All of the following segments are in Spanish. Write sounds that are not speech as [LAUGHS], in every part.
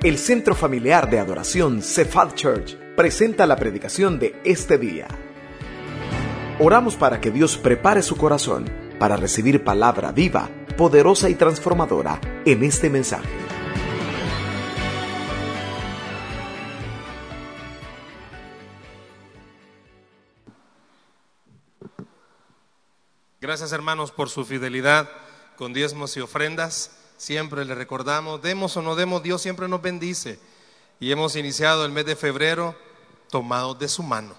El Centro Familiar de Adoración Cephal Church presenta la predicación de este día. Oramos para que Dios prepare su corazón para recibir palabra viva, poderosa y transformadora en este mensaje. Gracias hermanos por su fidelidad con diezmos y ofrendas. Siempre le recordamos, demos o no demos, Dios siempre nos bendice. Y hemos iniciado el mes de febrero tomados de su mano.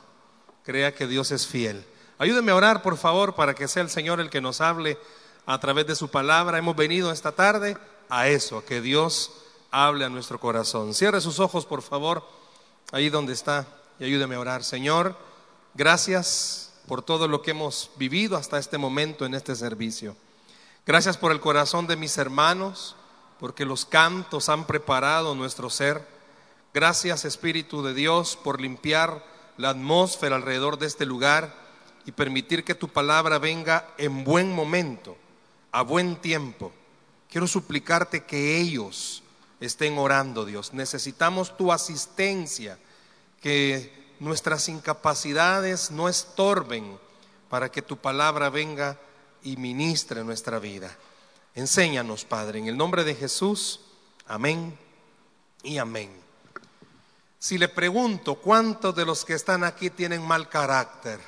Crea que Dios es fiel. Ayúdeme a orar, por favor, para que sea el Señor el que nos hable a través de su palabra. Hemos venido esta tarde a eso, a que Dios hable a nuestro corazón. Cierre sus ojos, por favor, ahí donde está, y ayúdeme a orar. Señor, gracias por todo lo que hemos vivido hasta este momento en este servicio. Gracias por el corazón de mis hermanos, porque los cantos han preparado nuestro ser. Gracias Espíritu de Dios por limpiar la atmósfera alrededor de este lugar y permitir que tu palabra venga en buen momento, a buen tiempo. Quiero suplicarte que ellos estén orando, Dios. Necesitamos tu asistencia, que nuestras incapacidades no estorben para que tu palabra venga y ministre nuestra vida. Enséñanos, Padre, en el nombre de Jesús. Amén y amén. Si le pregunto cuántos de los que están aquí tienen mal carácter,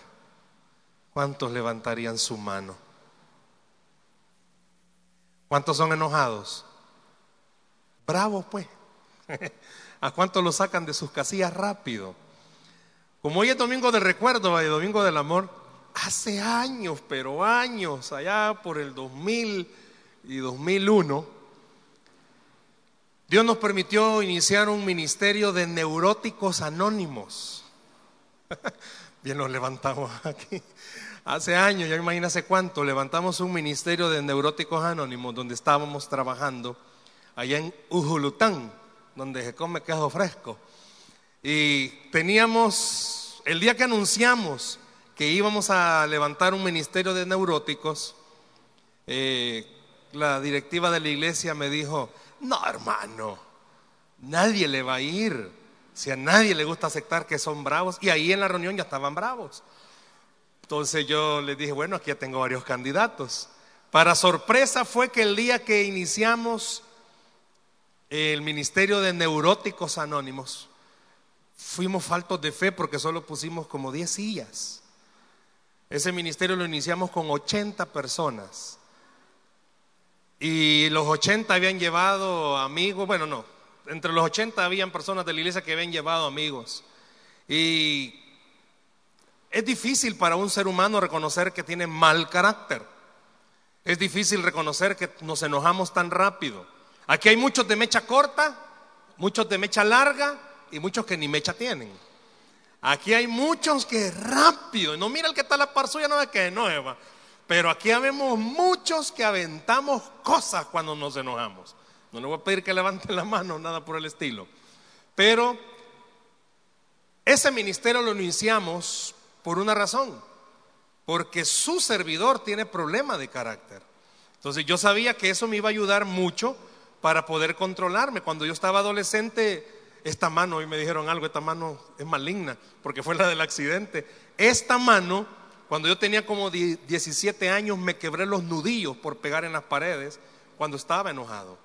¿cuántos levantarían su mano? ¿Cuántos son enojados? Bravos, pues. [LAUGHS] ¿A cuántos lo sacan de sus casillas rápido? Como hoy es domingo de recuerdo, y domingo del amor, hace años, pero años, allá por el 2000 y 2001, Dios nos permitió iniciar un ministerio de neuróticos anónimos. [LAUGHS] Bien nos levantamos aquí. Hace años, ya imagínate cuánto, levantamos un ministerio de neuróticos anónimos donde estábamos trabajando allá en Ujulután, donde se come queso fresco. Y teníamos, el día que anunciamos que íbamos a levantar un ministerio de neuróticos, eh, la directiva de la iglesia me dijo, no hermano, nadie le va a ir. Si a nadie le gusta aceptar que son bravos, y ahí en la reunión ya estaban bravos. Entonces yo les dije, bueno, aquí ya tengo varios candidatos. Para sorpresa fue que el día que iniciamos el Ministerio de Neuróticos Anónimos, fuimos faltos de fe porque solo pusimos como 10 sillas. Ese ministerio lo iniciamos con 80 personas. Y los 80 habían llevado amigos, bueno, no, entre los 80 habían personas de la iglesia que habían llevado amigos. Y es difícil para un ser humano reconocer que tiene mal carácter. Es difícil reconocer que nos enojamos tan rápido. Aquí hay muchos de mecha corta, muchos de mecha larga y muchos que ni mecha tienen. Aquí hay muchos que rápido, no mira el que está a la par suya, no ve que es nueva. Pero aquí vemos muchos que aventamos cosas cuando nos enojamos. No le voy a pedir que levanten la mano, nada por el estilo. Pero ese ministerio lo iniciamos por una razón, porque su servidor tiene problema de carácter. Entonces yo sabía que eso me iba a ayudar mucho para poder controlarme. Cuando yo estaba adolescente, esta mano, hoy me dijeron algo, esta mano es maligna, porque fue la del accidente. Esta mano, cuando yo tenía como 17 años, me quebré los nudillos por pegar en las paredes cuando estaba enojado.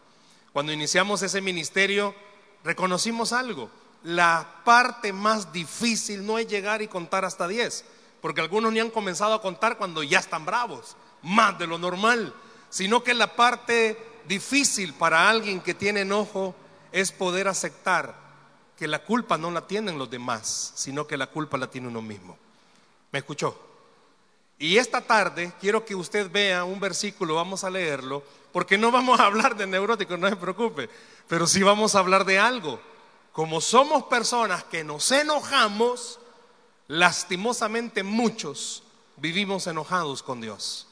Cuando iniciamos ese ministerio, reconocimos algo. La parte más difícil no es llegar y contar hasta 10, porque algunos ni han comenzado a contar cuando ya están bravos, más de lo normal, sino que la parte difícil para alguien que tiene enojo es poder aceptar que la culpa no la tienen los demás, sino que la culpa la tiene uno mismo. ¿Me escuchó? Y esta tarde quiero que usted vea un versículo, vamos a leerlo, porque no vamos a hablar de neuróticos, no se preocupe, pero sí vamos a hablar de algo. Como somos personas que nos enojamos, lastimosamente muchos vivimos enojados con Dios.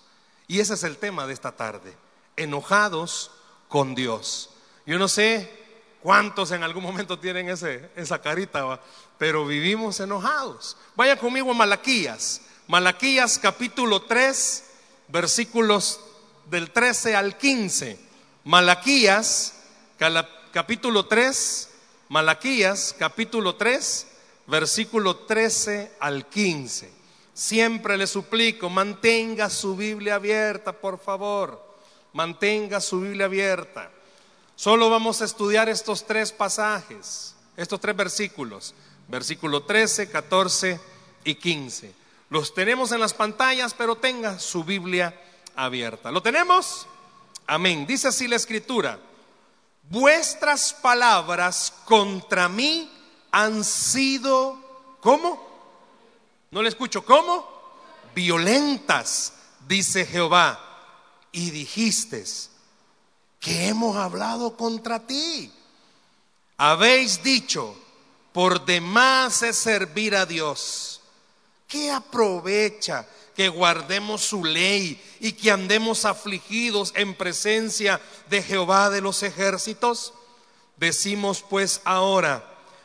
Y ese es el tema de esta tarde, enojados con Dios. Yo no sé cuántos en algún momento tienen ese, esa carita, pero vivimos enojados. Vaya conmigo a Malaquías, Malaquías capítulo 3, versículos del 13 al 15. Malaquías capítulo 3, Malaquías, capítulo 3, versículo 13 al 15. Siempre le suplico, mantenga su Biblia abierta, por favor. Mantenga su Biblia abierta. Solo vamos a estudiar estos tres pasajes, estos tres versículos, versículo 13, 14 y 15. Los tenemos en las pantallas, pero tenga su Biblia abierta. ¿Lo tenemos? Amén. Dice así la escritura. Vuestras palabras contra mí han sido, ¿cómo? No le escucho, ¿cómo? Violentas, dice Jehová. Y dijiste, que hemos hablado contra ti. Habéis dicho, por demás es servir a Dios. ¿Qué aprovecha que guardemos su ley y que andemos afligidos en presencia de Jehová de los ejércitos? Decimos pues ahora,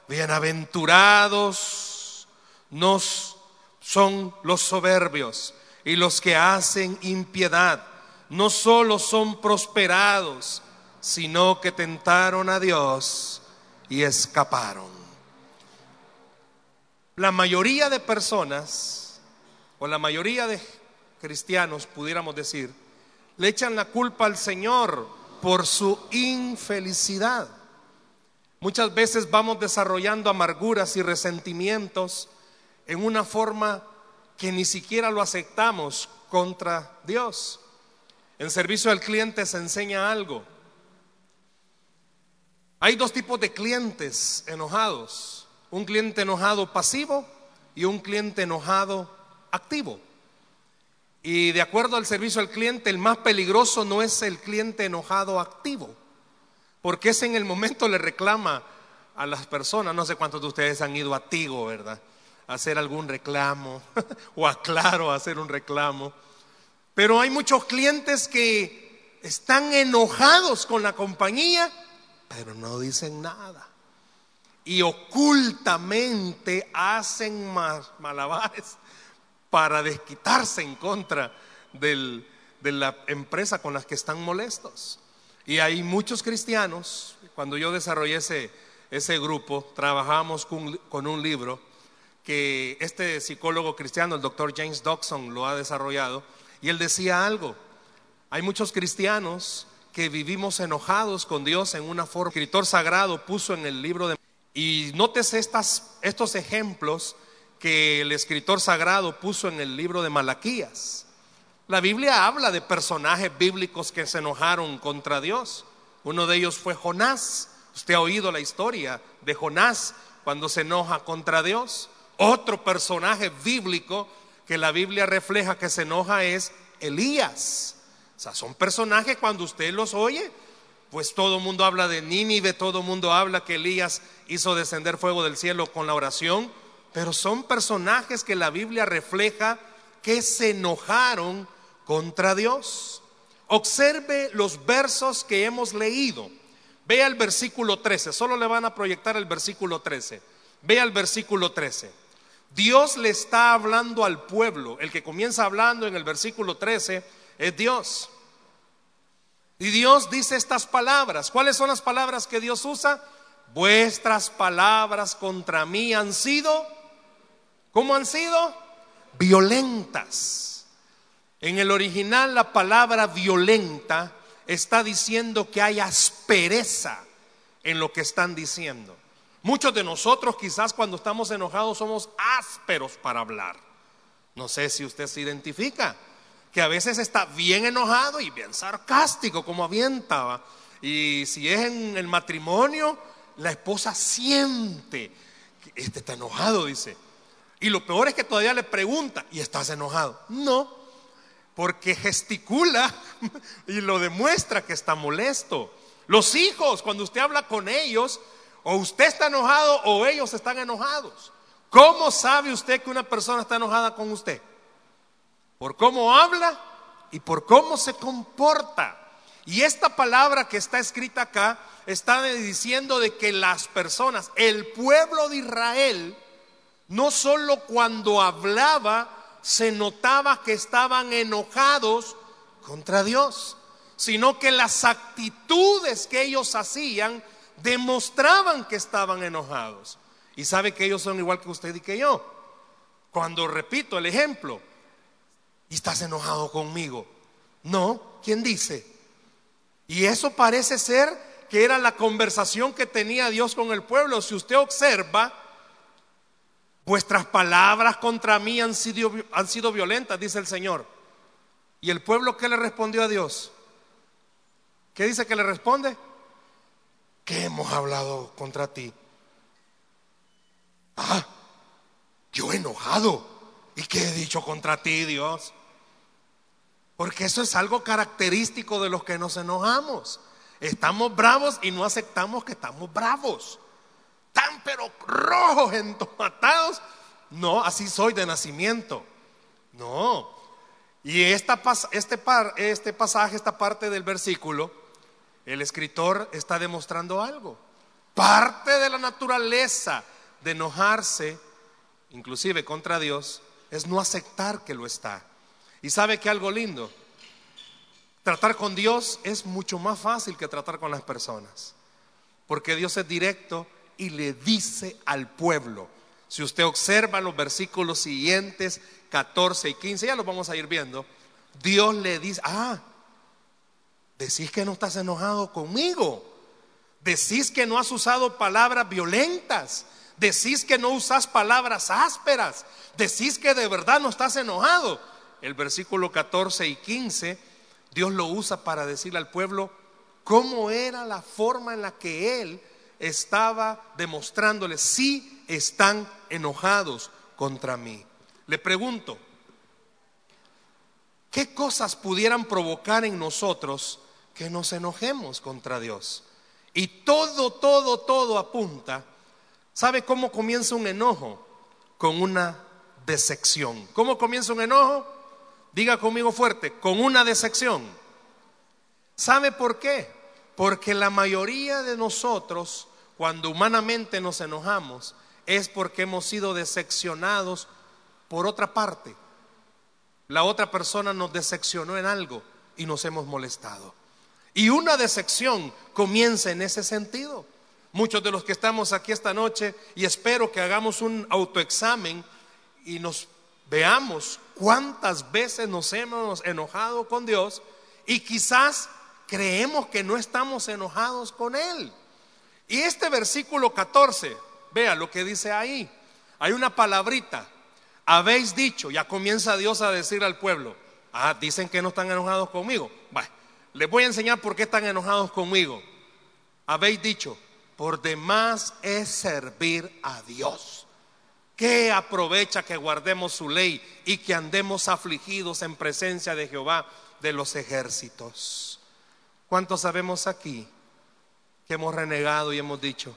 bienaventurados nos son los soberbios y los que hacen impiedad. No solo son prosperados, sino que tentaron a Dios y escaparon. La mayoría de personas, o la mayoría de cristianos, pudiéramos decir, le echan la culpa al Señor por su infelicidad. Muchas veces vamos desarrollando amarguras y resentimientos en una forma que ni siquiera lo aceptamos contra Dios. En servicio al cliente se enseña algo. Hay dos tipos de clientes enojados. Un cliente enojado pasivo y un cliente enojado activo. Y de acuerdo al servicio al cliente, el más peligroso no es el cliente enojado activo, porque ese en el momento le reclama a las personas, no sé cuántos de ustedes han ido a Tigo, ¿verdad? hacer algún reclamo [LAUGHS] o aclaro hacer un reclamo. Pero hay muchos clientes que están enojados con la compañía, pero no dicen nada. Y ocultamente hacen malabares para desquitarse en contra de la empresa con la que están molestos. Y hay muchos cristianos, cuando yo desarrollé ese, ese grupo, trabajamos con un libro que este psicólogo cristiano, el doctor James Dobson, lo ha desarrollado, y él decía algo, hay muchos cristianos que vivimos enojados con Dios en una forma. El escritor sagrado puso en el libro de... Y nótese estas, estos ejemplos que el escritor sagrado puso en el libro de Malaquías. La Biblia habla de personajes bíblicos que se enojaron contra Dios. Uno de ellos fue Jonás. Usted ha oído la historia de Jonás cuando se enoja contra Dios. Otro personaje bíblico que la Biblia refleja que se enoja es Elías. O sea, son personajes cuando usted los oye, pues todo el mundo habla de Nínive, todo el mundo habla que Elías hizo descender fuego del cielo con la oración, pero son personajes que la Biblia refleja que se enojaron contra Dios. Observe los versos que hemos leído. Vea el versículo 13, solo le van a proyectar el versículo 13. Vea el versículo 13. Dios le está hablando al pueblo. El que comienza hablando en el versículo 13 es Dios. Y Dios dice estas palabras. ¿Cuáles son las palabras que Dios usa? Vuestras palabras contra mí han sido, ¿cómo han sido? Violentas. En el original la palabra violenta está diciendo que hay aspereza en lo que están diciendo. Muchos de nosotros quizás cuando estamos enojados somos ásperos para hablar. No sé si usted se identifica, que a veces está bien enojado y bien sarcástico como avientaba. Y si es en el matrimonio, la esposa siente que este está enojado, dice. Y lo peor es que todavía le pregunta, ¿y estás enojado? No, porque gesticula [LAUGHS] y lo demuestra que está molesto. Los hijos, cuando usted habla con ellos, o usted está enojado o ellos están enojados. ¿Cómo sabe usted que una persona está enojada con usted? Por cómo habla y por cómo se comporta. Y esta palabra que está escrita acá está diciendo de que las personas, el pueblo de Israel, no solo cuando hablaba se notaba que estaban enojados contra Dios, sino que las actitudes que ellos hacían demostraban que estaban enojados. Y sabe que ellos son igual que usted y que yo. Cuando repito el ejemplo, ¿y estás enojado conmigo? No, ¿quién dice? Y eso parece ser que era la conversación que tenía Dios con el pueblo. Si usted observa, vuestras palabras contra mí han sido, han sido violentas, dice el Señor. ¿Y el pueblo qué le respondió a Dios? ¿Qué dice que le responde? ¿Qué hemos hablado contra ti? Ah, yo he enojado. ¿Y qué he dicho contra ti, Dios? Porque eso es algo característico de los que nos enojamos. Estamos bravos y no aceptamos que estamos bravos. Tan pero rojos, entomatados. No, así soy de nacimiento. No. Y esta, este, este pasaje, esta parte del versículo, el escritor está demostrando algo. Parte de la naturaleza de enojarse, inclusive contra Dios, es no aceptar que lo está. Y sabe que algo lindo, tratar con Dios es mucho más fácil que tratar con las personas, porque Dios es directo y le dice al pueblo. Si usted observa los versículos siguientes, 14 y 15, ya los vamos a ir viendo, Dios le dice, ah, decís que no estás enojado conmigo, decís que no has usado palabras violentas, decís que no usas palabras ásperas, decís que de verdad no estás enojado. El versículo 14 y 15, Dios lo usa para decirle al pueblo cómo era la forma en la que Él estaba demostrándole si están enojados contra mí. Le pregunto, ¿qué cosas pudieran provocar en nosotros que nos enojemos contra Dios? Y todo, todo, todo apunta. ¿Sabe cómo comienza un enojo? Con una decepción. ¿Cómo comienza un enojo? diga conmigo fuerte, con una decepción. ¿Sabe por qué? Porque la mayoría de nosotros, cuando humanamente nos enojamos, es porque hemos sido decepcionados por otra parte. La otra persona nos decepcionó en algo y nos hemos molestado. Y una decepción comienza en ese sentido. Muchos de los que estamos aquí esta noche, y espero que hagamos un autoexamen y nos veamos cuántas veces nos hemos enojado con Dios y quizás creemos que no estamos enojados con Él. Y este versículo 14, vea lo que dice ahí. Hay una palabrita, habéis dicho, ya comienza Dios a decir al pueblo, ah, dicen que no están enojados conmigo. Bueno, les voy a enseñar por qué están enojados conmigo. Habéis dicho, por demás es servir a Dios. ¿Qué aprovecha que guardemos su ley y que andemos afligidos en presencia de Jehová de los ejércitos? ¿Cuántos sabemos aquí que hemos renegado y hemos dicho,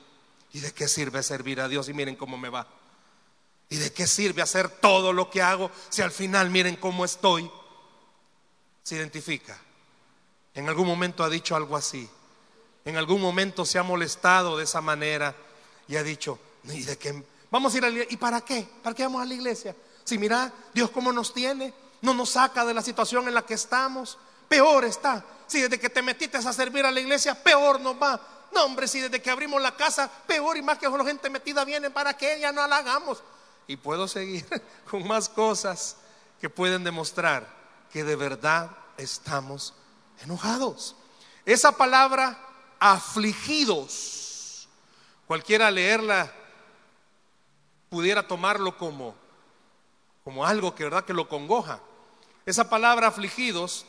¿y de qué sirve servir a Dios? Y miren cómo me va. ¿Y de qué sirve hacer todo lo que hago si al final miren cómo estoy? Se identifica. En algún momento ha dicho algo así. En algún momento se ha molestado de esa manera y ha dicho, ¿y de qué, Vamos a ir a la iglesia. ¿Y para qué? ¿Para qué vamos a la iglesia? Si mira, Dios cómo nos tiene, no nos saca de la situación en la que estamos. Peor está. Si desde que te metiste a servir a la iglesia, peor nos va. No, hombre, si desde que abrimos la casa, peor y más que la gente metida viene, ¿para que ya no la hagamos? Y puedo seguir [LAUGHS] con más cosas que pueden demostrar que de verdad estamos enojados. Esa palabra, afligidos, cualquiera leerla pudiera tomarlo como, como algo que verdad que lo congoja. Esa palabra afligidos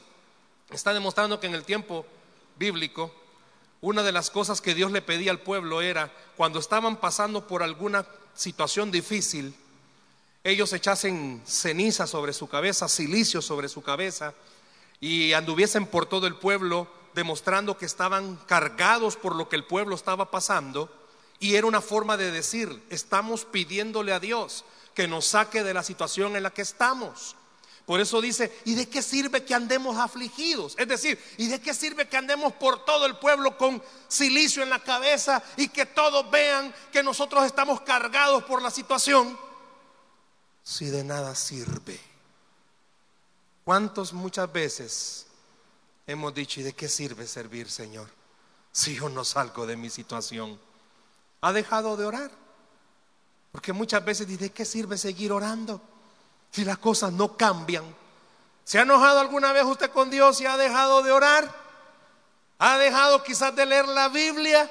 está demostrando que en el tiempo bíblico una de las cosas que Dios le pedía al pueblo era cuando estaban pasando por alguna situación difícil, ellos echasen ceniza sobre su cabeza, silicio sobre su cabeza y anduviesen por todo el pueblo demostrando que estaban cargados por lo que el pueblo estaba pasando y era una forma de decir, estamos pidiéndole a Dios que nos saque de la situación en la que estamos. Por eso dice, ¿y de qué sirve que andemos afligidos? Es decir, ¿y de qué sirve que andemos por todo el pueblo con silicio en la cabeza y que todos vean que nosotros estamos cargados por la situación? Si de nada sirve. ¿Cuántos muchas veces hemos dicho, ¿y de qué sirve servir, Señor? si yo no salgo de mi situación? ¿Ha dejado de orar? Porque muchas veces dice, ¿qué sirve seguir orando si las cosas no cambian? ¿Se ha enojado alguna vez usted con Dios y ha dejado de orar? ¿Ha dejado quizás de leer la Biblia?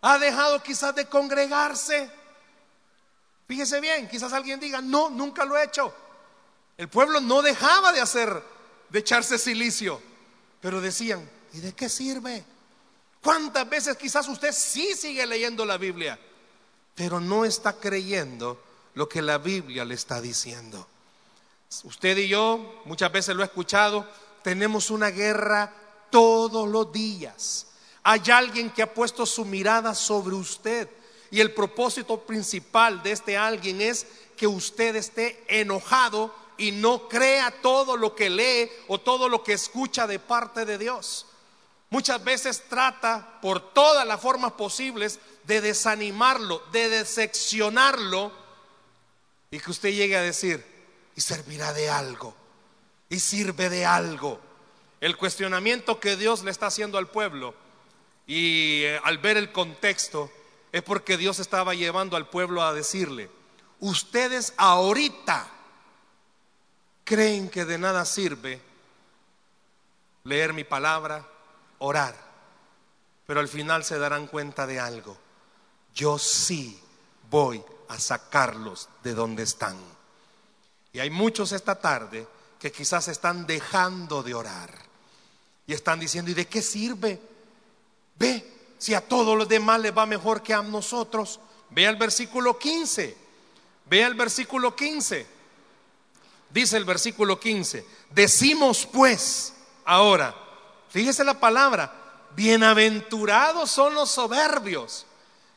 ¿Ha dejado quizás de congregarse? Fíjese bien, quizás alguien diga, no, nunca lo he hecho. El pueblo no dejaba de hacer, de echarse silicio, pero decían, ¿y de qué sirve? ¿Cuántas veces quizás usted sí sigue leyendo la Biblia, pero no está creyendo lo que la Biblia le está diciendo? Usted y yo, muchas veces lo he escuchado, tenemos una guerra todos los días. Hay alguien que ha puesto su mirada sobre usted y el propósito principal de este alguien es que usted esté enojado y no crea todo lo que lee o todo lo que escucha de parte de Dios. Muchas veces trata por todas las formas posibles de desanimarlo, de decepcionarlo y que usted llegue a decir, y servirá de algo, y sirve de algo. El cuestionamiento que Dios le está haciendo al pueblo y eh, al ver el contexto es porque Dios estaba llevando al pueblo a decirle, ustedes ahorita creen que de nada sirve leer mi palabra, orar, pero al final se darán cuenta de algo. Yo sí voy a sacarlos de donde están. Y hay muchos esta tarde que quizás están dejando de orar y están diciendo, ¿y de qué sirve? Ve, si a todos los demás les va mejor que a nosotros. Ve al versículo 15. Ve al versículo 15. Dice el versículo 15, decimos pues ahora, fíjese la palabra, bienaventurados son los soberbios.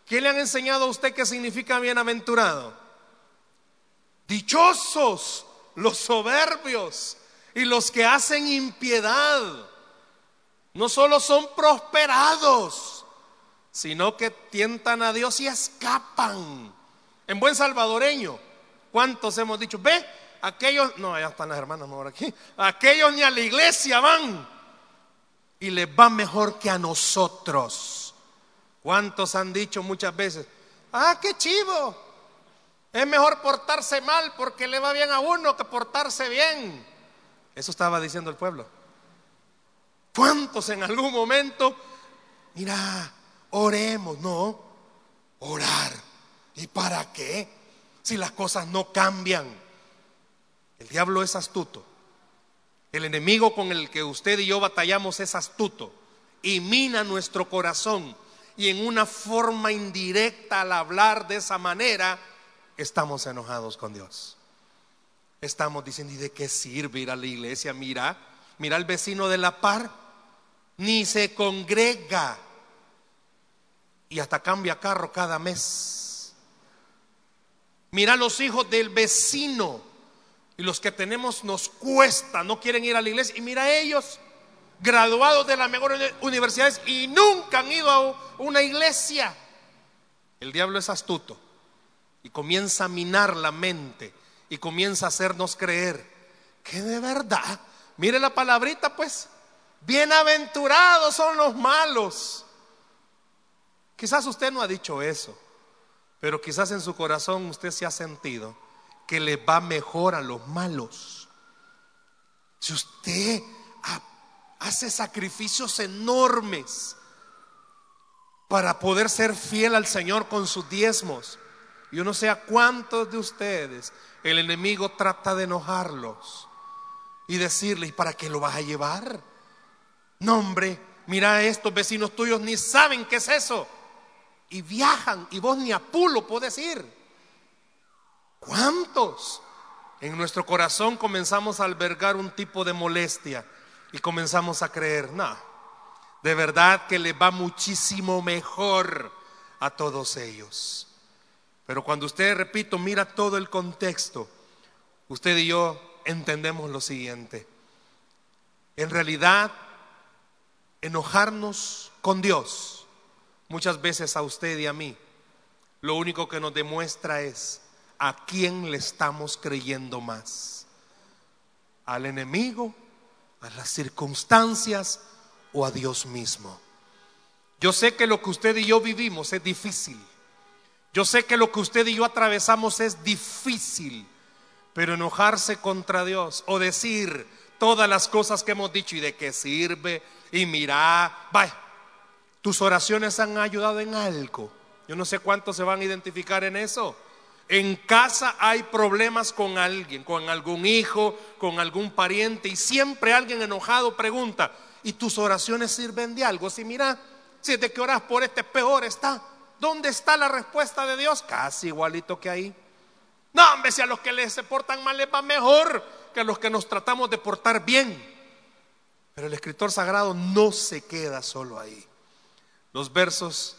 ¿Qué le han enseñado a usted qué significa bienaventurado? Dichosos los soberbios y los que hacen impiedad. No solo son prosperados, sino que tientan a Dios y escapan. En buen salvadoreño, ¿cuántos hemos dicho? Ve, aquellos, no, allá están las hermanas mejor aquí, aquellos ni a la iglesia van y les va mejor que a nosotros. ¿Cuántos han dicho muchas veces? Ah, qué chivo, es mejor portarse mal porque le va bien a uno que portarse bien. Eso estaba diciendo el pueblo. ¿Cuántos en algún momento, mira, oremos? No, orar. ¿Y para qué? Si las cosas no cambian. El diablo es astuto. El enemigo con el que usted y yo batallamos es astuto y mina nuestro corazón. Y en una forma indirecta al hablar de esa manera, estamos enojados con Dios. Estamos diciendo, ¿y de qué sirve ir a la iglesia? Mira, mira al vecino de la par, ni se congrega y hasta cambia carro cada mes. Mira los hijos del vecino y los que tenemos nos cuesta, no quieren ir a la iglesia. Y mira ellos, graduados de las mejores universidades y nunca han ido a una iglesia. El diablo es astuto y comienza a minar la mente y comienza a hacernos creer que de verdad, mire la palabrita pues, bienaventurados son los malos. Quizás usted no ha dicho eso, pero quizás en su corazón usted se ha sentido que le va mejor a los malos. Si usted hace sacrificios enormes para poder ser fiel al Señor con sus diezmos, yo no sé a cuántos de ustedes el enemigo trata de enojarlos y decirles, ¿para qué lo vas a llevar? No, hombre, mira, estos vecinos tuyos ni saben qué es eso. Y viajan y vos ni a pulo podés ir. ¿Cuántos? En nuestro corazón comenzamos a albergar un tipo de molestia y comenzamos a creer, no, de verdad que le va muchísimo mejor a todos ellos. Pero cuando usted, repito, mira todo el contexto, usted y yo entendemos lo siguiente. En realidad, enojarnos con Dios, muchas veces a usted y a mí, lo único que nos demuestra es a quién le estamos creyendo más. Al enemigo, a las circunstancias o a Dios mismo. Yo sé que lo que usted y yo vivimos es difícil. Yo sé que lo que usted y yo atravesamos es difícil. Pero enojarse contra Dios o decir todas las cosas que hemos dicho y de qué sirve y mira, vaya, tus oraciones han ayudado en algo. Yo no sé cuántos se van a identificar en eso. En casa hay problemas con alguien, con algún hijo, con algún pariente y siempre alguien enojado pregunta, ¿y tus oraciones sirven de algo? Si mira, si de que oras por este peor está. ¿Dónde está la respuesta de Dios? Casi igualito que ahí. No, hombre, si a los que les se portan mal les va mejor que a los que nos tratamos de portar bien. Pero el escritor sagrado no se queda solo ahí. Los versos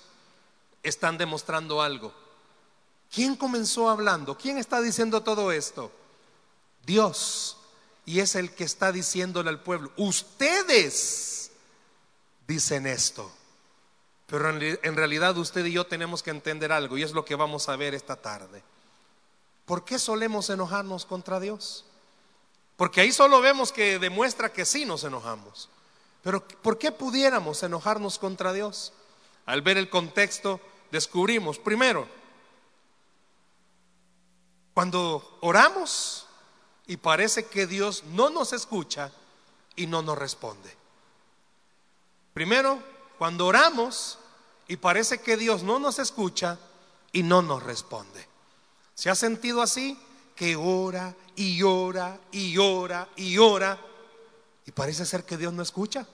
están demostrando algo. ¿Quién comenzó hablando? ¿Quién está diciendo todo esto? Dios. Y es el que está diciéndole al pueblo, ustedes dicen esto. Pero en, realidad usted y yo tenemos que entender algo y es lo que vamos a ver esta tarde. ¿Por qué solemos enojarnos contra Dios? Porque ahí solo vemos que demuestra que sí nos enojamos. Pero ¿por qué pudiéramos enojarnos contra Dios? Al ver el contexto, descubrimos, primero, cuando oramos y parece que Dios no nos escucha y no nos responde. Primero, cuando oramos y parece que Dios no nos escucha y no nos responde. ¿Se ha sentido así? Que ora y ora y ora y ora y parece ser que Dios no escucha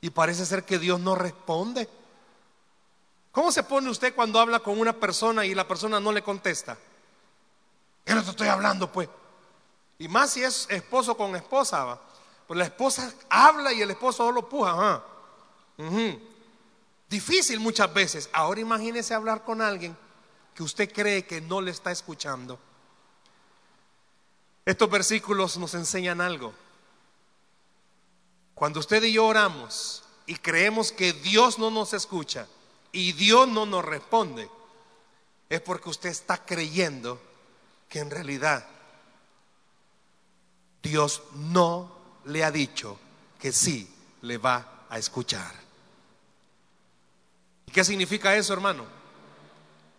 y parece ser que Dios no responde. ¿Cómo se pone usted cuando habla con una persona y la persona no le contesta? ¿Qué no te estoy hablando, pues? Y más si es esposo con esposa, ¿va? Pues la esposa habla y el esposo solo puja. Difícil muchas veces. Ahora imagínese hablar con alguien que usted cree que no le está escuchando. Estos versículos nos enseñan algo. Cuando usted y yo oramos y creemos que Dios no nos escucha y Dios no nos responde, es porque usted está creyendo que en realidad Dios no le ha dicho que sí le va a escuchar. ¿Y qué significa eso, hermano?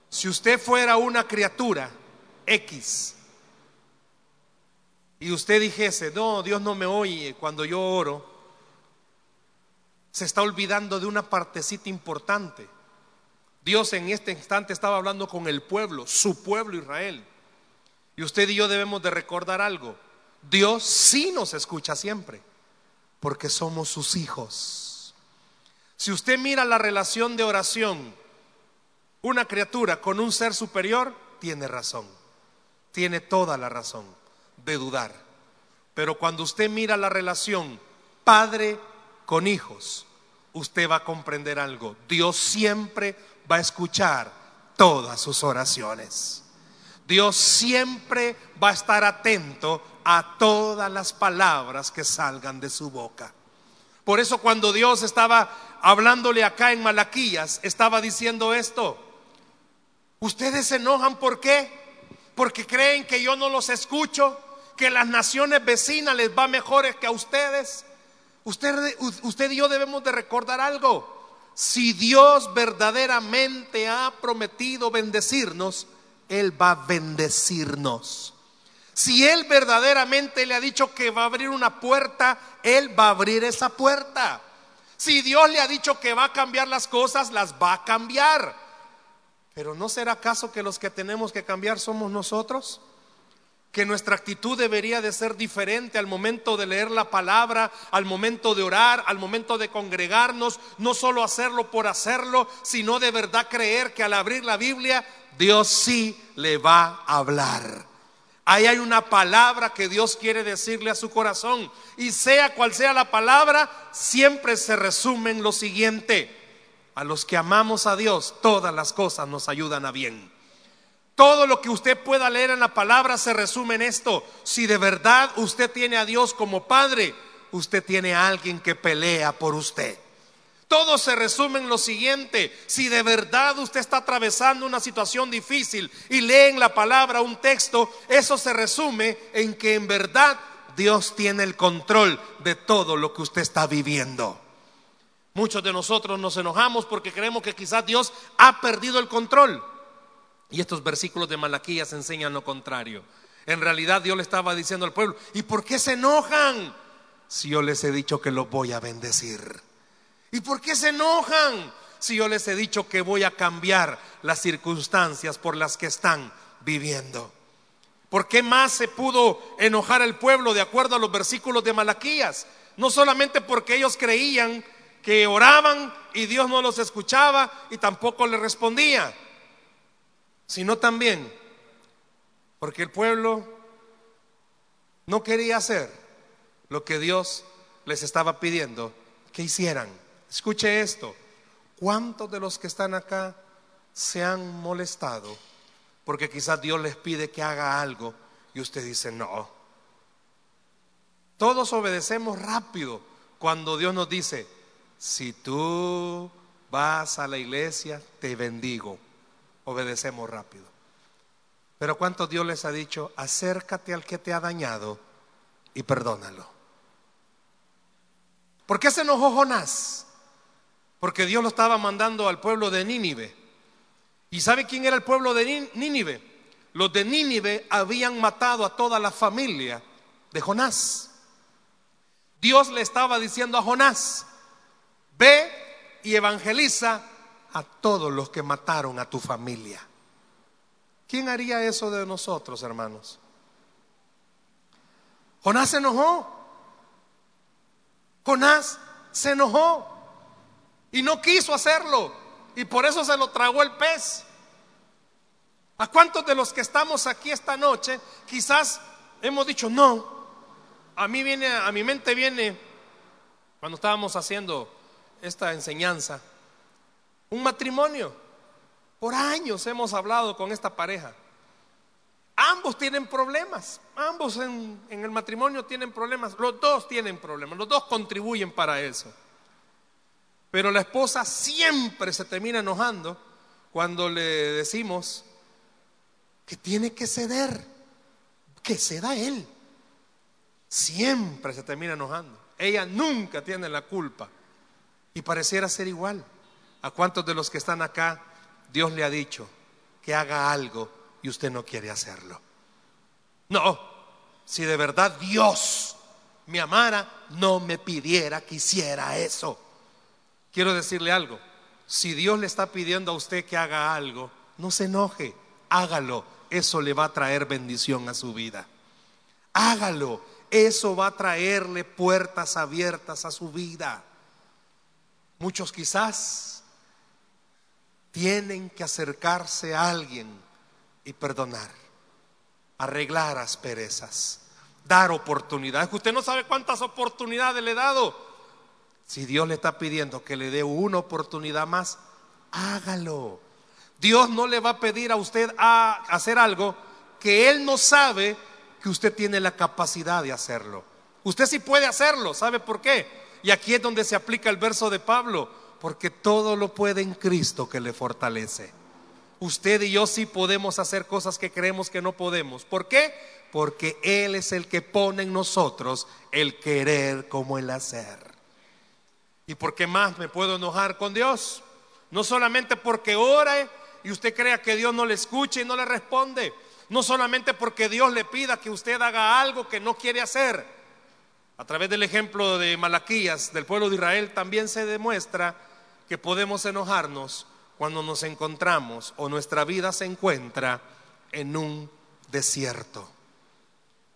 Si usted fuera una criatura X y usted dijese, no, Dios no me oye cuando yo oro, se está olvidando de una partecita importante. Dios en este instante estaba hablando con el pueblo, su pueblo Israel. Y usted y yo debemos de recordar algo. Dios sí nos escucha siempre, porque somos sus hijos. Si usted mira la relación de oración, una criatura con un ser superior, tiene razón, tiene toda la razón de dudar. Pero cuando usted mira la relación padre con hijos, usted va a comprender algo. Dios siempre va a escuchar todas sus oraciones. Dios siempre va a estar atento a todas las palabras que salgan de su boca. Por eso cuando Dios estaba hablándole acá en Malaquías, estaba diciendo esto. Ustedes se enojan ¿por qué? Porque creen que yo no los escucho, que las naciones vecinas les va mejores que a ustedes. Usted, usted y yo debemos de recordar algo. Si Dios verdaderamente ha prometido bendecirnos, él va a bendecirnos. Si Él verdaderamente le ha dicho que va a abrir una puerta, Él va a abrir esa puerta. Si Dios le ha dicho que va a cambiar las cosas, las va a cambiar. Pero ¿no será acaso que los que tenemos que cambiar somos nosotros? que nuestra actitud debería de ser diferente al momento de leer la palabra, al momento de orar, al momento de congregarnos, no solo hacerlo por hacerlo, sino de verdad creer que al abrir la Biblia Dios sí le va a hablar. Ahí hay una palabra que Dios quiere decirle a su corazón y sea cual sea la palabra, siempre se resume en lo siguiente. A los que amamos a Dios, todas las cosas nos ayudan a bien. Todo lo que usted pueda leer en la palabra se resume en esto. Si de verdad usted tiene a Dios como Padre, usted tiene a alguien que pelea por usted. Todo se resume en lo siguiente. Si de verdad usted está atravesando una situación difícil y lee en la palabra un texto, eso se resume en que en verdad Dios tiene el control de todo lo que usted está viviendo. Muchos de nosotros nos enojamos porque creemos que quizás Dios ha perdido el control. Y estos versículos de Malaquías enseñan lo contrario. En realidad Dios le estaba diciendo al pueblo, ¿y por qué se enojan? Si yo les he dicho que los voy a bendecir. ¿Y por qué se enojan? Si yo les he dicho que voy a cambiar las circunstancias por las que están viviendo. ¿Por qué más se pudo enojar el pueblo de acuerdo a los versículos de Malaquías? No solamente porque ellos creían que oraban y Dios no los escuchaba y tampoco le respondía, sino también porque el pueblo no quería hacer lo que Dios les estaba pidiendo que hicieran. Escuche esto, ¿cuántos de los que están acá se han molestado porque quizás Dios les pide que haga algo y usted dice no? Todos obedecemos rápido cuando Dios nos dice, si tú vas a la iglesia, te bendigo. Obedecemos rápido. Pero ¿cuánto Dios les ha dicho? Acércate al que te ha dañado y perdónalo. ¿Por qué se enojó Jonás? Porque Dios lo estaba mandando al pueblo de Nínive. ¿Y sabe quién era el pueblo de Nínive? Los de Nínive habían matado a toda la familia de Jonás. Dios le estaba diciendo a Jonás, Ve y evangeliza a todos los que mataron a tu familia. ¿Quién haría eso de nosotros, hermanos? Jonás se enojó. Jonás se enojó y no quiso hacerlo y por eso se lo tragó el pez. ¿A cuántos de los que estamos aquí esta noche quizás hemos dicho no? A mí viene a mi mente viene cuando estábamos haciendo esta enseñanza. Un matrimonio. Por años hemos hablado con esta pareja. Ambos tienen problemas. Ambos en, el matrimonio tienen problemas. Los dos tienen problemas. Los dos contribuyen para eso. Pero la esposa siempre se termina enojando cuando le decimos que tiene que ceder, que ceda él. Siempre se termina enojando. Ella nunca tiene la culpa y pareciera ser igual. ¿A cuántos de los que están acá Dios le ha dicho que haga algo y usted no quiere hacerlo? No, si de verdad Dios me amara, no me pidiera que hiciera eso. Quiero decirle algo, si Dios le está pidiendo a usted que haga algo, no se enoje, hágalo, eso le va a traer bendición a su vida. Hágalo, eso va a traerle puertas abiertas a su vida. Muchos quizás tienen que acercarse a alguien y perdonar, arreglar asperezas, dar oportunidades. Usted no sabe cuántas oportunidades le he dado. Si Dios le está pidiendo que le dé una oportunidad más, hágalo. Dios no le va a pedir a usted a hacer algo que Él no sabe que usted tiene la capacidad de hacerlo. Usted sí puede hacerlo, ¿sabe por qué? Y aquí es donde se aplica el verso de Pablo, porque todo lo puede en Cristo que le fortalece. Usted y yo sí podemos hacer cosas que creemos que no podemos. ¿Por qué? Porque Él es el que pone en nosotros el querer como el hacer. ¿Y por qué más me puedo enojar con Dios? No solamente porque ore y usted crea que Dios no le escuche y no le responde. No solamente porque Dios le pida que usted haga algo que no quiere hacer a través del ejemplo de Malaquías, del pueblo de Israel, también se demuestra que podemos enojarnos cuando nos encontramos o nuestra vida se encuentra en un desierto.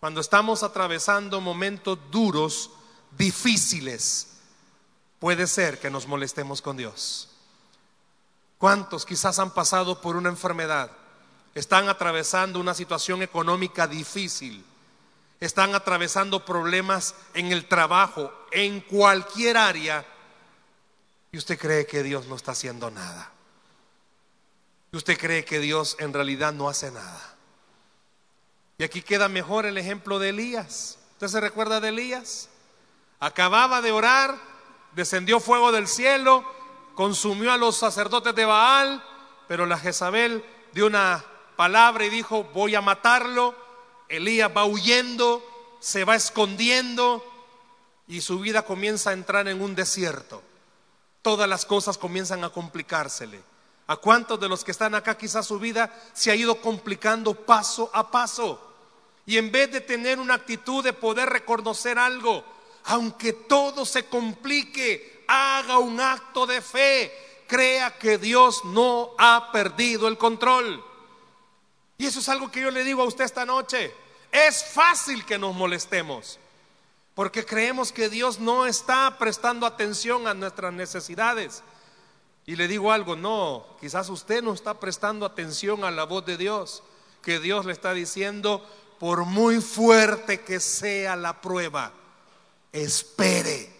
Cuando estamos atravesando momentos duros, difíciles, puede ser que nos molestemos con Dios. ¿Cuántos quizás han pasado por una enfermedad? Están atravesando una situación económica difícil están atravesando problemas en el trabajo, en cualquier área, y usted cree que Dios no está haciendo nada. Y usted cree que Dios en realidad no hace nada. Y aquí queda mejor el ejemplo de Elías. ¿Usted se recuerda de Elías? Acababa de orar, descendió fuego del cielo, consumió a los sacerdotes de Baal, pero la Jezabel dio una palabra y dijo, voy a matarlo Elías va huyendo, se va escondiendo y su vida comienza a entrar en un desierto. todas las cosas comienzan a complicársele. ¿A cuántos de los que están acá quizás su vida se ha ido complicando paso a paso? Y en vez de tener una actitud de poder reconocer algo, aunque todo se complique, haga un acto de fe, crea que Dios no ha perdido el control. Y eso es algo que yo le digo a usted esta noche. Es fácil que nos molestemos, porque creemos que Dios no está prestando atención a nuestras necesidades. Y le digo algo, no, quizás usted no está prestando atención a la voz de Dios, que Dios le está diciendo, por muy fuerte que sea la prueba, espere,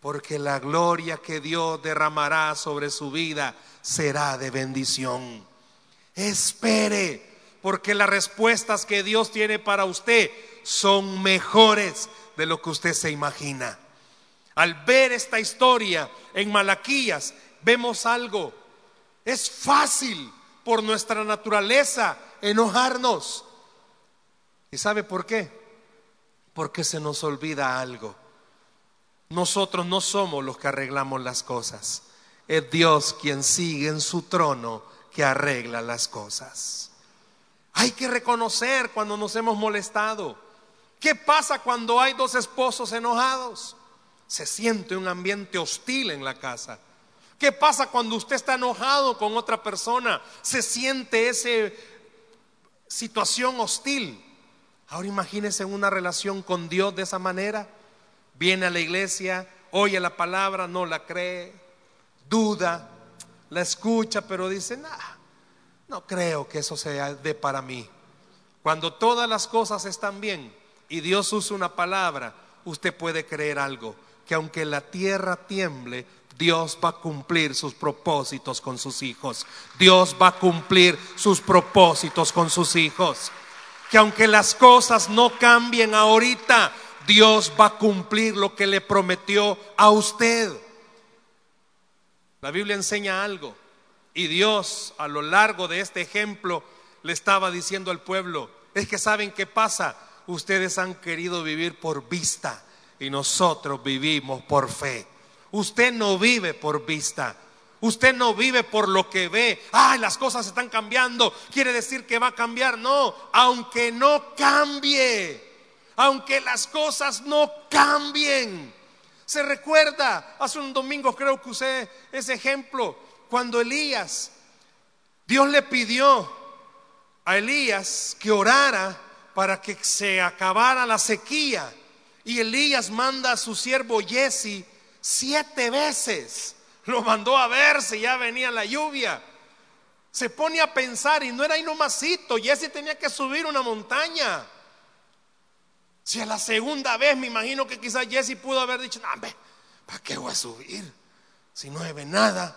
porque la gloria que Dios derramará sobre su vida será de bendición. Espere, porque las respuestas que Dios tiene para usted son mejores de lo que usted se imagina. Al ver esta historia en Malaquías, vemos algo. Es fácil por nuestra naturaleza enojarnos. ¿Y sabe por qué? Porque se nos olvida algo. Nosotros no somos los que arreglamos las cosas. Es Dios quien sigue en su trono que arregla las cosas. Hay que reconocer cuando nos hemos molestado. ¿Qué pasa cuando hay dos esposos enojados? Se siente un ambiente hostil en la casa. ¿Qué pasa cuando usted está enojado con otra persona? Se siente esa situación hostil. Ahora imagínese una relación con Dios de esa manera. Viene a la iglesia, oye la palabra, no la cree, duda, la escucha, pero dice, no creo que eso sea de para mí. Cuando todas las cosas están bien y Dios usa una palabra, usted puede creer algo, que aunque la tierra tiemble, Dios va a cumplir sus propósitos con sus hijos. Dios va a cumplir sus propósitos con sus hijos. Que aunque las cosas no cambien ahorita, Dios va a cumplir lo que le prometió a usted. La Biblia enseña algo. Y Dios a lo largo de este ejemplo le estaba diciendo al pueblo, es que saben qué pasa, ustedes han querido vivir por vista y nosotros vivimos por fe. Usted no vive por vista. Usted no vive por lo que ve. Ay, las cosas están cambiando. Quiere decir que va a cambiar. No, aunque no cambie. Aunque las cosas no cambien. Se recuerda, hace un domingo creo que usé ese ejemplo, cuando Elías, Dios le pidió a Elías que orara para que se acabara la sequía. Y Elías manda a su siervo Jesse siete veces. Lo mandó a ver si ya venía la lluvia. Se pone a pensar y no era ahí nomasito. Jesse tenía que subir una montaña. Si a la segunda vez me imagino que quizás Jesse pudo haber dicho, no, ¿para qué voy a subir? Si no ve nada.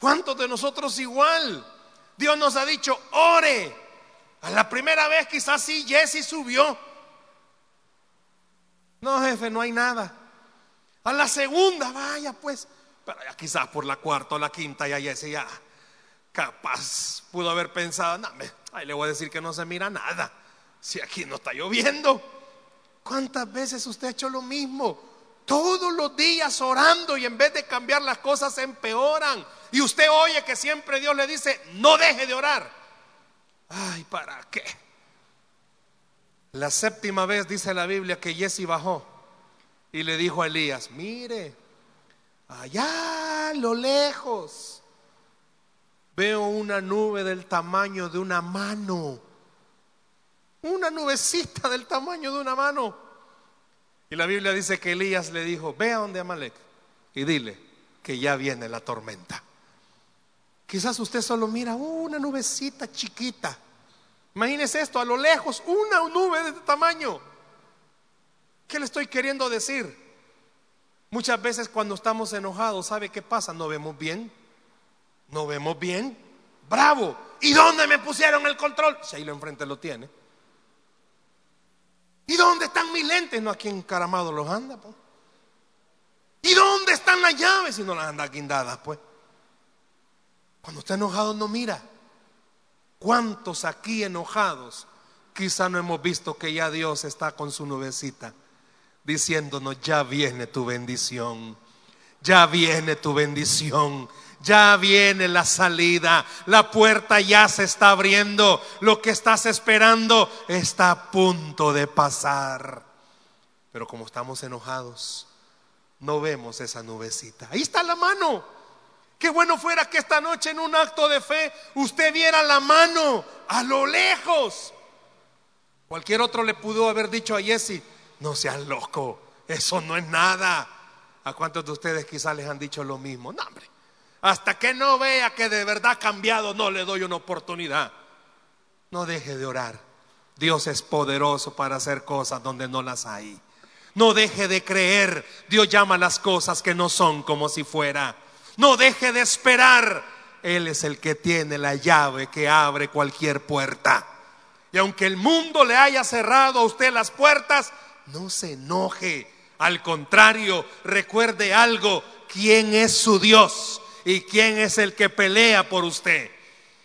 ¿Cuántos de nosotros igual? Dios nos ha dicho, ore. A la primera vez quizás sí Jesse subió. No, jefe, no hay nada. A la segunda, vaya pues. Pero ya quizás por la cuarta o la quinta ya ese ya capaz pudo haber pensado, no, ahí le voy a decir que no se mira nada. Si aquí no está lloviendo. ¿Cuántas veces usted ha hecho lo mismo? Todos los días orando y en vez de cambiar las cosas se empeoran. Y usted oye que siempre Dios le dice, no deje de orar. Ay, ¿para qué? La séptima vez dice la Biblia que Jesse bajó y le dijo a Elías, mire, allá a lo lejos veo una nube del tamaño de una mano, una nubecita del tamaño de una mano. Y la Biblia dice que Elías le dijo, ve a donde Amalek y dile que ya viene la tormenta. Quizás usted solo mira una nubecita chiquita. Imagínese esto, a lo lejos, una nube de este tamaño. ¿Qué le estoy queriendo decir? Muchas veces cuando estamos enojados, ¿sabe qué pasa? No vemos bien. No vemos bien. Bravo. ¿Y dónde me pusieron el control? Si ahí lo enfrente lo tiene. ¿Y dónde están mis lentes? No, aquí encaramados los anda, pues. ¿Y dónde están las llaves? Si no las anda guindadas, pues. Cuando está enojado no mira. ¿Cuántos aquí enojados? Quizá no hemos visto que ya Dios está con su nubecita diciéndonos, ya viene tu bendición, ya viene tu bendición. Ya viene la salida, la puerta ya se está abriendo, lo que estás esperando está a punto de pasar. Pero como estamos enojados, no vemos esa nubecita. Ahí está la mano. Qué bueno fuera que esta noche en un acto de fe usted viera la mano a lo lejos. Cualquier otro le pudo haber dicho a Jesse, no seas loco, eso no es nada. ¿A cuántos de ustedes quizás les han dicho lo mismo? No, hombre. Hasta que no vea que de verdad ha cambiado, no le doy una oportunidad. No deje de orar. Dios es poderoso para hacer cosas donde no las hay. No deje de creer. Dios llama las cosas que no son como si fuera. No deje de esperar. Él es el que tiene la llave que abre cualquier puerta. Y aunque el mundo le haya cerrado a usted las puertas, no se enoje. Al contrario, recuerde algo. ¿Quién es su Dios? y quién es el que pelea por usted.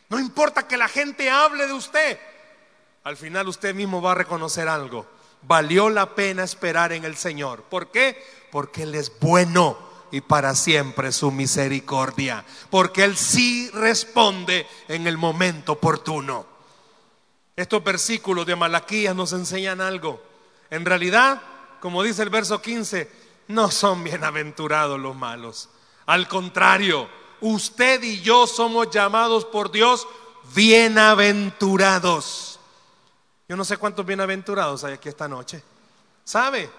No importa que la gente hable de usted, al final usted mismo va a reconocer algo. Valió la pena esperar en el Señor. ¿Por qué? Porque Él es bueno y para siempre su misericordia. Porque Él sí responde en el momento oportuno. Estos versículos de Malaquías nos enseñan algo. En realidad, como dice el verso 15, no son bienaventurados los malos al contrario, usted y yo somos llamados por Dios bienaventurados. Yo no sé cuántos bienaventurados hay aquí esta noche. ¿Sabe?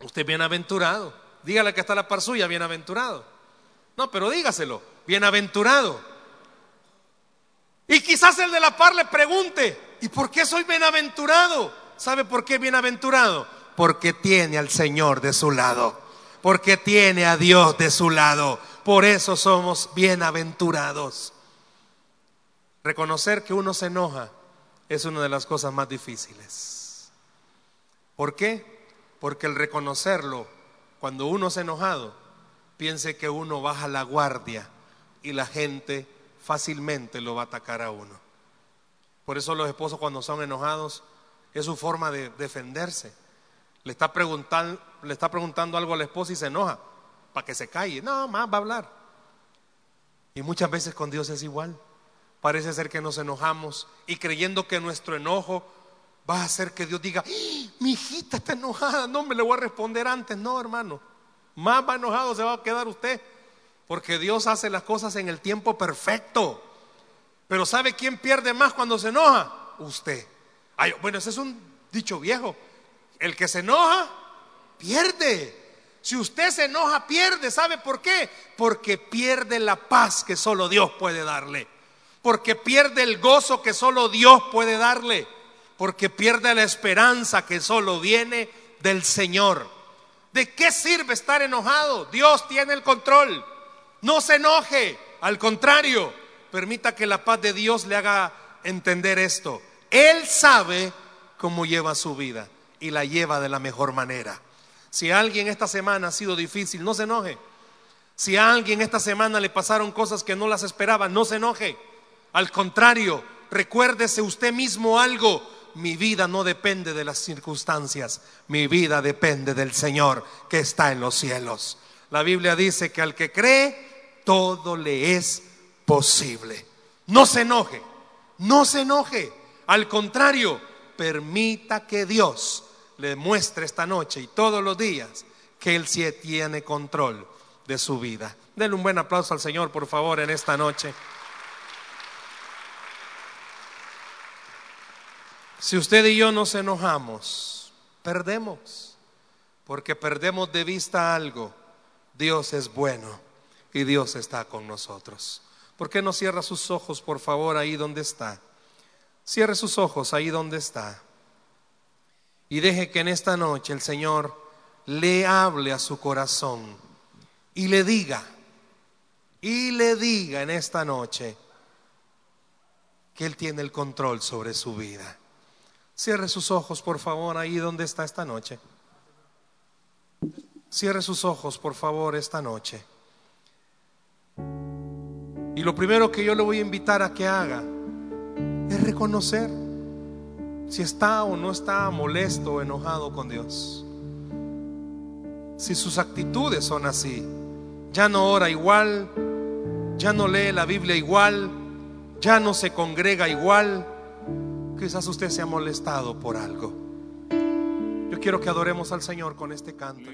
Usted es bienaventurado. Dígale que está la par suya, bienaventurado. No, pero dígaselo, bienaventurado. Y quizás el de la par le pregunte, ¿y por qué soy bienaventurado? ¿Sabe por qué bienaventurado? Porque tiene al Señor de su lado porque tiene a Dios de su lado. Por eso somos bienaventurados. Reconocer que uno se enoja es una de las cosas más difíciles. ¿Por qué? Porque el reconocerlo, cuando uno se enojado, piense que uno baja la guardia y la gente fácilmente lo va a atacar a uno. Por eso los esposos cuando son enojados es su forma de defenderse le está preguntando, le está preguntando algo a la esposa y se enoja para que se calle. No, más va a hablar. Y muchas veces con Dios es igual. Parece ser que nos enojamos y creyendo que nuestro enojo va a hacer que Dios diga, ¡Ah, mi hijita está enojada, no me le voy a responder antes. No, hermano, más va enojado se va a quedar usted, porque Dios hace las cosas en el tiempo perfecto. Pero ¿sabe quién pierde más cuando se enoja? Usted. Bueno, ese es un dicho viejo. El que se enoja, pierde. Si usted se enoja, pierde. ¿Sabe por qué? Porque pierde la paz que solo Dios puede darle. Porque pierde el gozo que solo Dios puede darle. Porque pierde la esperanza que solo viene del Señor. ¿De qué sirve estar enojado? Dios tiene el control. No se enoje. Al contrario, permita que la paz de Dios le haga entender esto. Él sabe cómo lleva su vida y la lleva de la mejor manera. Si alguien esta semana ha sido difícil, no se enoje. Si a alguien esta semana le pasaron cosas que no las esperaba, no se enoje. Al contrario, recuérdese usted mismo algo. Mi vida no depende de las circunstancias, mi vida depende del Señor que está en los cielos. La Biblia dice que al que cree, todo le es posible. No se enoje, no se enoje. Al contrario, permita que Dios le muestre esta noche y todos los días que Él sí tiene control de su vida. Denle un buen aplauso al Señor, por favor, en esta noche. Si usted y yo nos enojamos, perdemos, porque perdemos de vista algo. Dios es bueno y Dios está con nosotros. ¿Por qué no cierra sus ojos, por favor, ahí donde está? Cierre sus ojos ahí donde está y deje que en esta noche el Señor le hable a su corazón y le diga, y le diga en esta noche que Él tiene el control sobre su vida. Cierre sus ojos, por favor, ahí donde está esta noche. Cierre sus ojos, por favor, esta noche. Y lo primero que yo le voy a invitar a que haga es reconocer si está o no está molesto o enojado con Dios. Si sus actitudes son así, ya no ora igual, ya no lee la Biblia igual, ya no se congrega igual. Quizás usted se ha molestado por algo. Yo quiero que adoremos al Señor con este canto.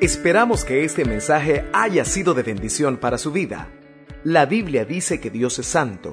Esperamos que este mensaje haya sido de bendición para su vida. La Biblia dice que Dios es santo